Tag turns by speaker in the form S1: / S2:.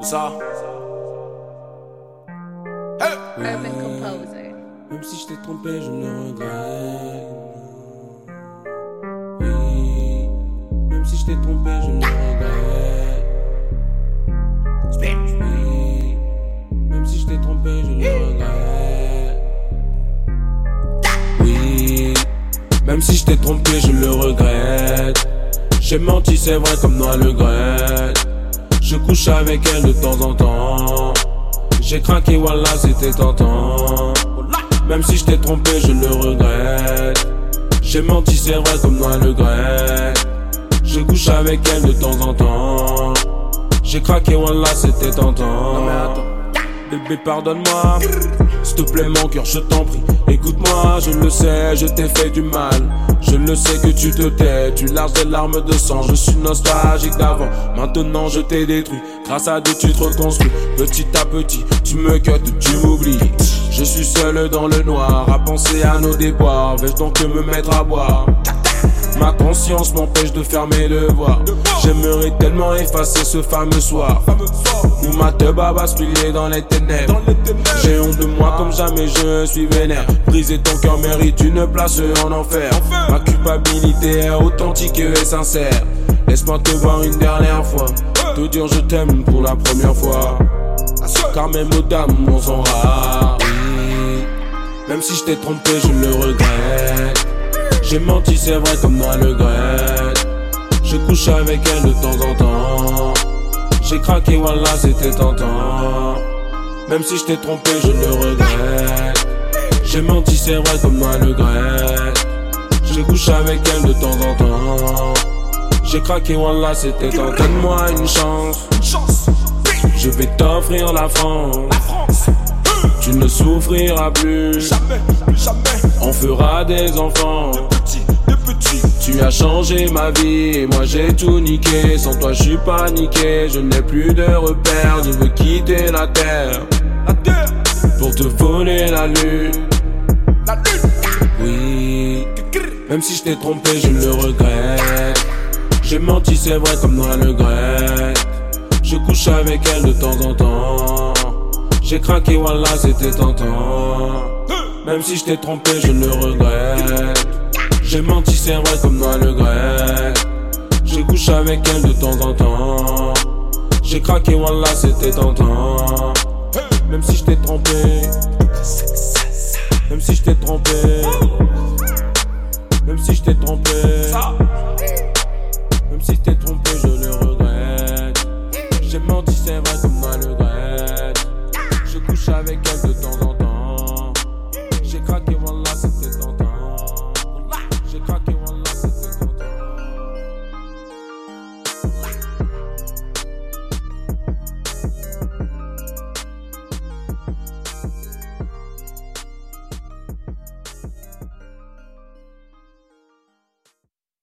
S1: Où ça
S2: Urban composer.
S3: Même si je t'ai trompé, je le regrette. Oui, même si je t'ai trompé, je le regrette. Oui, même si je t'ai trompé, je le regrette. Oui, même si je t'ai trompé, je le regrette. J'ai menti, c'est vrai, comme moi le grette. Je couche avec elle de temps en temps. J'ai craqué, voilà, c'était tentant. Même si je t'ai trompé, je le regrette. J'ai menti, c'est vrai, comme moi le grette. Je couche avec elle de temps en temps. J'ai craqué, voilà, c'était tentant. Non mais attends. Bébé, pardonne-moi. S'il te plaît, mon cœur, je t'en prie. Écoute-moi, je le sais, je t'ai fait du mal. Je le sais que tu te tais, tu larges des larmes de sang. Je suis nostalgique d'avant, maintenant je t'ai détruit. Grâce à Dieu, tu te reconstruis. Petit à petit, tu me cut, tu m'oublies. Je suis seul dans le noir, à penser à nos déboires. Vais-je donc me mettre à boire? Conscience m'empêche de faire mes devoirs. J'aimerais tellement effacer ce fameux soir où ma teub a basculé dans les ténèbres. J'ai honte de moi comme jamais je suis vénère. Briser ton cœur mérite une place en enfer. Ma culpabilité est authentique et sincère. Laisse-moi te voir une dernière fois. Te dire je t'aime pour la première fois. Car mes mots d'amour sont rares. Oui. Même si je t'ai trompé, je le regrette. J'ai menti, c'est vrai, comme moi le grette. Je couche avec elle de temps en temps. J'ai craqué, voilà, c'était tentant. Même si je t'ai trompé, je le regrette. J'ai menti, c'est vrai, comme moi le grette. Je couche avec elle de temps en temps. J'ai craqué, voilà, c'était tentant. Donne-moi une chance. Je vais t'offrir la France. Tu ne souffriras plus.
S1: Jamais, jamais.
S3: On fera des enfants. Tu as changé ma vie, moi j'ai tout niqué. Sans toi je suis paniqué, je n'ai plus de repères. Je veux quitter la terre
S1: La
S3: pour te voler la lune.
S1: la lune.
S3: Oui, même si je t'ai trompé, je le regrette. J'ai menti, c'est vrai, comme moi le grette. Je couche avec elle de temps en temps. J'ai craqué, voilà, c'était tentant. Même si je t'ai trompé, je le regrette. J'ai menti, c'est vrai, comme moi le grette. Je couche avec elle de temps en temps. J'ai craqué, voilà, c'était tentant. Même si je t'ai trompé. Même si je t'ai trompé. Même si je t'ai trompé. Même si je t'ai trompé, je le regrette. J'ai menti, c'est vrai, comme moi le grette. Je couche avec elle de temps en temps. J'ai craqué, voilà, c'était